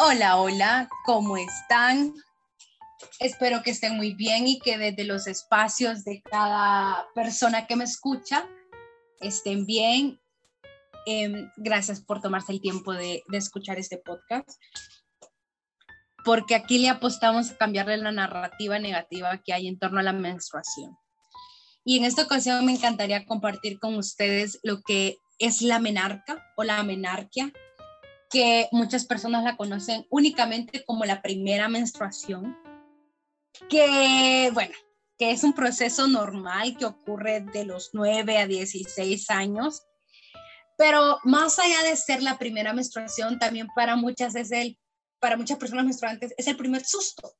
Hola, hola, ¿cómo están? Espero que estén muy bien y que desde los espacios de cada persona que me escucha estén bien. Em, gracias por tomarse el tiempo de, de escuchar este podcast, porque aquí le apostamos a cambiarle la narrativa negativa que hay en torno a la menstruación. Y en esta ocasión me encantaría compartir con ustedes lo que es la menarca o la menarquia, que muchas personas la conocen únicamente como la primera menstruación, que bueno, que es un proceso normal que ocurre de los 9 a 16 años, pero más allá de ser la primera menstruación, también para muchas es el, para muchas personas menstruantes es el primer susto,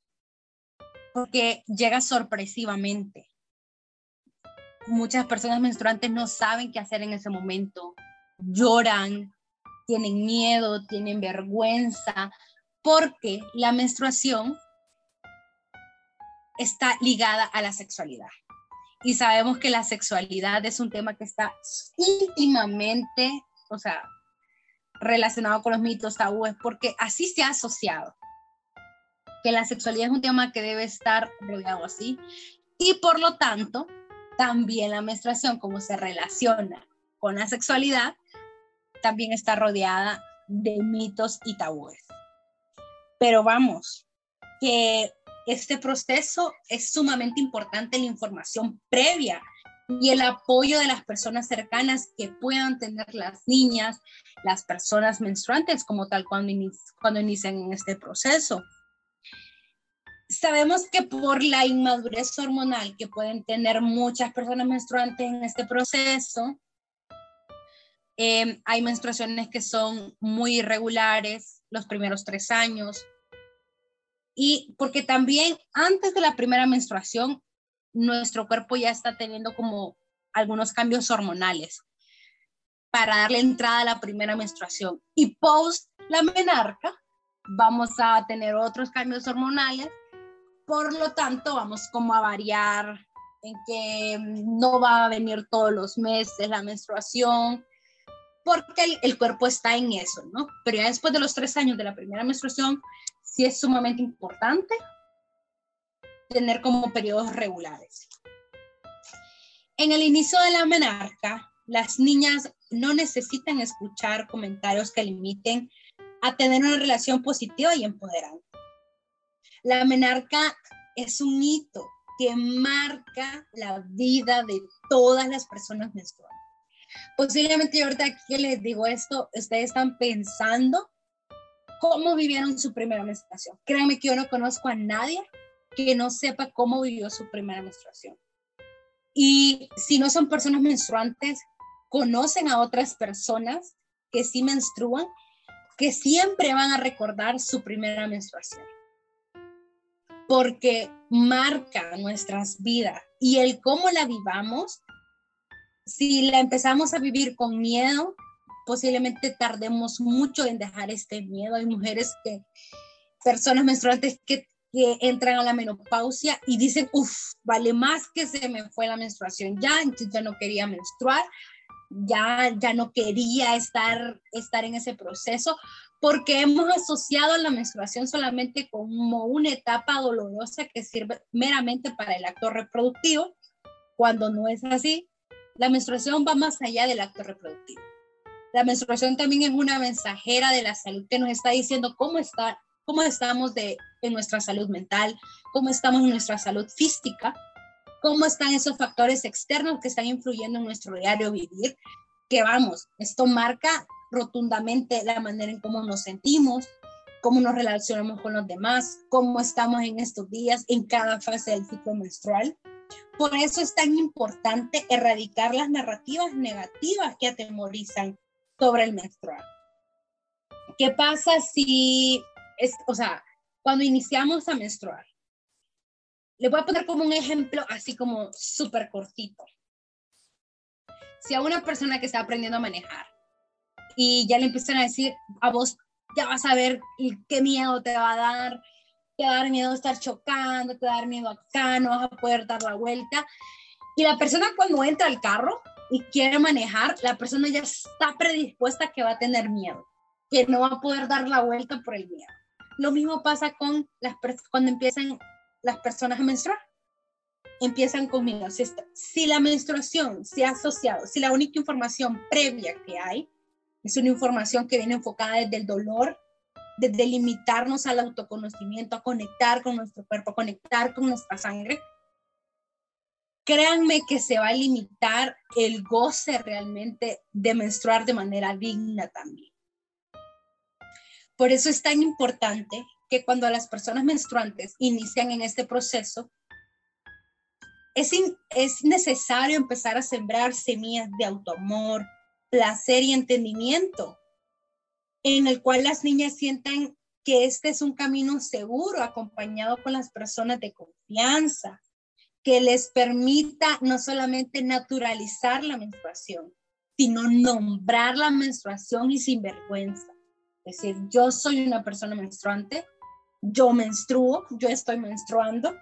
porque llega sorpresivamente. Muchas personas menstruantes no saben qué hacer en ese momento, lloran, tienen miedo, tienen vergüenza, porque la menstruación está ligada a la sexualidad. Y sabemos que la sexualidad es un tema que está íntimamente, o sea, relacionado con los mitos tabúes, porque así se ha asociado. Que la sexualidad es un tema que debe estar rodeado así. Y por lo tanto, también la menstruación, como se relaciona con la sexualidad, también está rodeada de mitos y tabúes. Pero vamos, que este proceso es sumamente importante la información previa y el apoyo de las personas cercanas que puedan tener las niñas, las personas menstruantes como tal cuando, inician en este proceso. Sabemos que por la inmadurez hormonal que pueden tener muchas personas menstruantes en este proceso, Em, hay menstruaciones que son muy irregulares los primeros tres años. Y porque también antes de la primera menstruación, nuestro cuerpo ya está teniendo como algunos cambios hormonales para darle entrada a la primera menstruación. Y post la menarca, vamos a tener otros cambios hormonales. Por lo tanto, vamos como a variar en que no va a venir todos los meses la menstruación, porque el, cuerpo está en eso, ¿no? Pero ya después de los tres años de la primera menstruación, sí es sumamente importante tener como periodos regulares. En el inicio de la menarca, las niñas no necesitan escuchar comentarios que limiten a tener una relación positiva y empoderante. La menarca es un hito que marca la vida de todas las personas menstruantes. Posiblemente ahorita que les digo esto, ustedes están pensando cómo vivieron su primera menstruación. Créanme que yo no conozco a nadie que no sepa cómo vivió su primera menstruación. Y si no son personas menstruantes, conocen a otras personas que sí menstruan, que siempre van a recordar su primera menstruación. Porque marca nuestras vidas y el cómo la vivamos si la empezamos a vivir con miedo, posiblemente tardemos mucho en dejar este miedo. Hay mujeres que, personas menstruantes que, que entran a la menopausia y dicen, uff, vale más que se me fue la menstruación ya, entonces ya no quería menstruar, ya, ya no quería estar, estar en ese proceso, porque hemos asociado la menstruación solamente como una etapa dolorosa que sirve meramente para el acto reproductivo, cuando no es así, la menstruación va más allá del acto reproductivo. La menstruación también es una mensajera de la salud que nos está diciendo cómo, está, cómo estamos de, en nuestra salud mental, cómo estamos en nuestra salud física, cómo están esos factores externos que están influyendo en nuestro diario vivir, que vamos, esto marca rotundamente la manera en cómo nos sentimos, cómo nos relacionamos con los demás, cómo estamos en estos días, en cada fase del ciclo menstrual. Por eso es tan importante erradicar las narrativas negativas que atemorizan sobre el menstrual. ¿Qué pasa si, es, o sea, cuando iniciamos a menstruar? Le voy a poner como un ejemplo así como súper cortito. Si a una persona que está aprendiendo a manejar y ya le empiezan a decir, a vos ya vas a ver qué miedo te va a dar, te va a dar miedo estar chocando, te va a dar miedo acá, no vas a poder dar la vuelta. Y la persona cuando entra al carro y quiere manejar, la persona ya está predispuesta que va a tener miedo, que no va a poder dar la vuelta por el miedo. Lo mismo pasa con las cuando empiezan las personas a menstruar. Empiezan conmigo. Si, si la menstruación se ha asociado, si la única información previa que hay es una información que viene enfocada desde el dolor, desde limitarnos al autoconocimiento, a conectar con nuestro cuerpo, a conectar con nuestra sangre, créanme que se va a limitar el goce realmente de menstruar de manera digna también. Por eso es tan importante que cuando las personas menstruantes inician en este proceso, es, es necesario empezar a sembrar semillas de autoamor, placer y entendimiento, en el cual las niñas sientan que este es un camino seguro, acompañado con las personas de confianza, que les permita no solamente naturalizar la menstruación, sino nombrar la menstruación y sin vergüenza. Es decir, yo soy una persona menstruante, yo menstruo, yo estoy menstruando.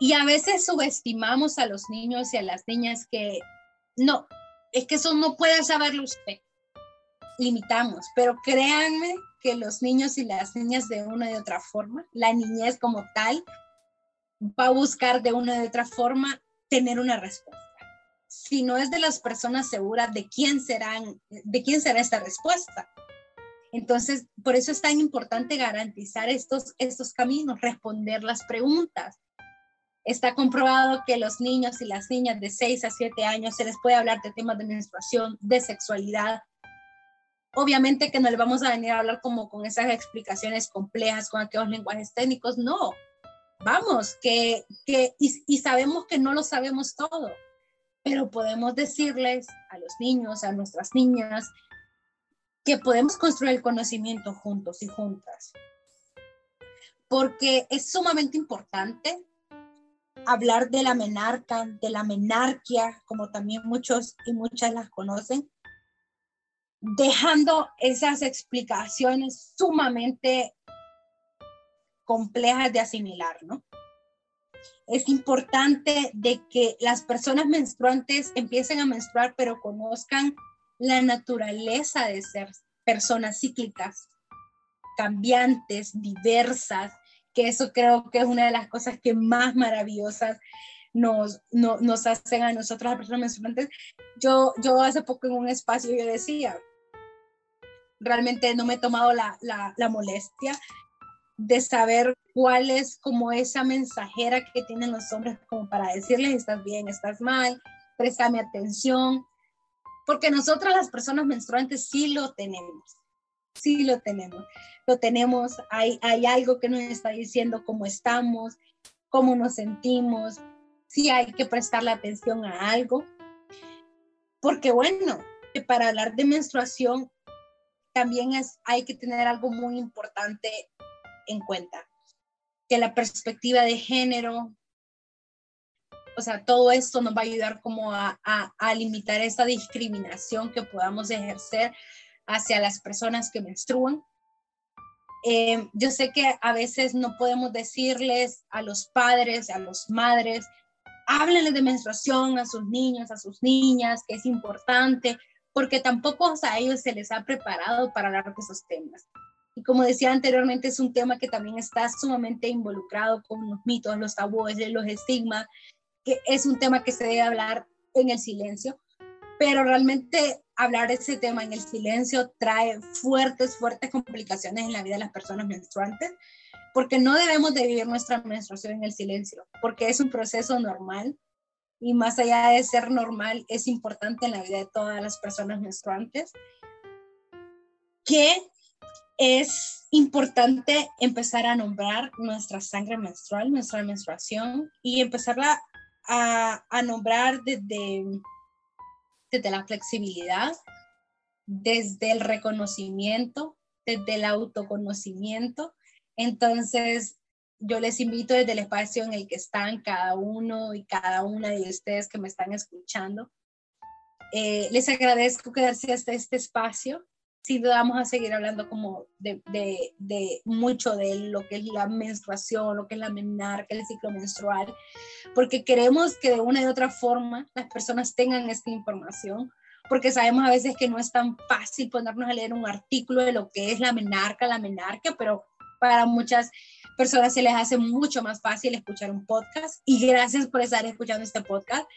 Y a veces subestimamos a los niños y a las niñas que no, es que eso no puede saberlo usted. Limitamos, pero créanme que los niños y las niñas de una y otra forma, la niñez como tal, va a buscar de una y otra forma tener una respuesta. Si no es de las personas seguras de quién serán, de quién será esta respuesta. Entonces, por eso es tan importante garantizar estos, estos caminos, responder las preguntas, Está comprobado que los niños y las niñas de 6 a 7 años se les puede hablar de temas de menstruación, de sexualidad. Obviamente que no le vamos a venir a hablar como con esas explicaciones complejas, con aquellos lenguajes técnicos, no. Vamos, que, que y, y sabemos que no lo sabemos todo, pero podemos decirles a los niños, a nuestras niñas, que podemos construir el conocimiento juntos y juntas. Porque es sumamente importante hablar de la menarca, de la menarquia, como también muchos y muchas las conocen, dejando esas explicaciones sumamente complejas de asimilar, ¿no? Es importante de que las personas menstruantes empiecen a menstruar, pero conozcan la naturaleza de ser personas cíclicas, cambiantes, diversas, que eso creo que es una de las cosas que más maravillosas nos, nos hacen a nosotros, las personas menstruantes. Yo, yo hace poco en un espacio yo decía, realmente no me he tomado la, la, molestia de saber cuál es como esa mensajera que tienen los hombres como para decirles estás bien, estás mal, préstame atención, porque nosotras las personas menstruantes sí lo tenemos sí lo tenemos. Lo tenemos, hay, hay algo que nos está diciendo cómo estamos, cómo nos sentimos, si hay que prestarle atención a algo. Porque bueno, para hablar de menstruación también es, hay que tener algo muy importante en cuenta, que la perspectiva de género, o sea, todo esto nos va a ayudar como a, limitar esta discriminación que podamos ejercer hacia las personas que menstruan. Eh, yo sé que a veces no podemos decirles a los padres, a las madres, háblenle de menstruación a sus niños, a sus niñas, que es importante, porque tampoco a ellos se les ha preparado para hablar de esos temas. Y como decía anteriormente, es un tema que también está sumamente involucrado con los mitos, los tabúes, los estigmas, que es un tema que se debe hablar en el silencio, pero realmente hablar de ese tema en el silencio trae fuertes, fuertes complicaciones en la vida de las personas menstruantes, porque no debemos de vivir nuestra menstruación en el silencio, porque es un proceso normal y más allá de ser normal, es importante en la vida de todas las personas menstruantes, que es importante empezar a nombrar nuestra sangre menstrual, nuestra menstruación, y empezarla a, a nombrar desde desde la flexibilidad, desde el reconocimiento, desde el autoconocimiento. Entonces, yo les invito desde el espacio en el que están cada uno y cada una de ustedes que me están escuchando. Eh, les agradezco quedarse hasta este espacio sí vamos a seguir hablando como de, de, mucho de lo que es la menstruación, lo que es la menarca, el ciclo menstrual, porque queremos que de una y otra forma las personas tengan esta información, porque sabemos a veces que no es tan fácil ponernos a leer un artículo de lo que es la menarca, la menarca, pero para muchas personas se les hace mucho más fácil escuchar un podcast y gracias por estar escuchando este podcast.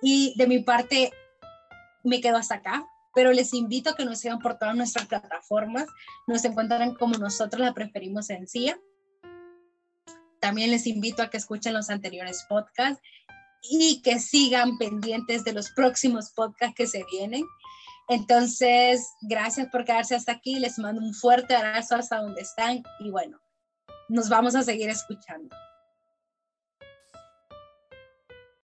Y de mi parte, me quedo hasta acá, pero les invito a que nos sigan por todas nuestras plataformas. Nos encuentran como nosotros la preferimos en CIA. También les invito a que escuchen los anteriores podcasts y que sigan pendientes de los próximos podcasts que se vienen. Entonces, gracias por quedarse hasta aquí. Les mando un fuerte abrazo hasta donde están y bueno, nos vamos a seguir escuchando.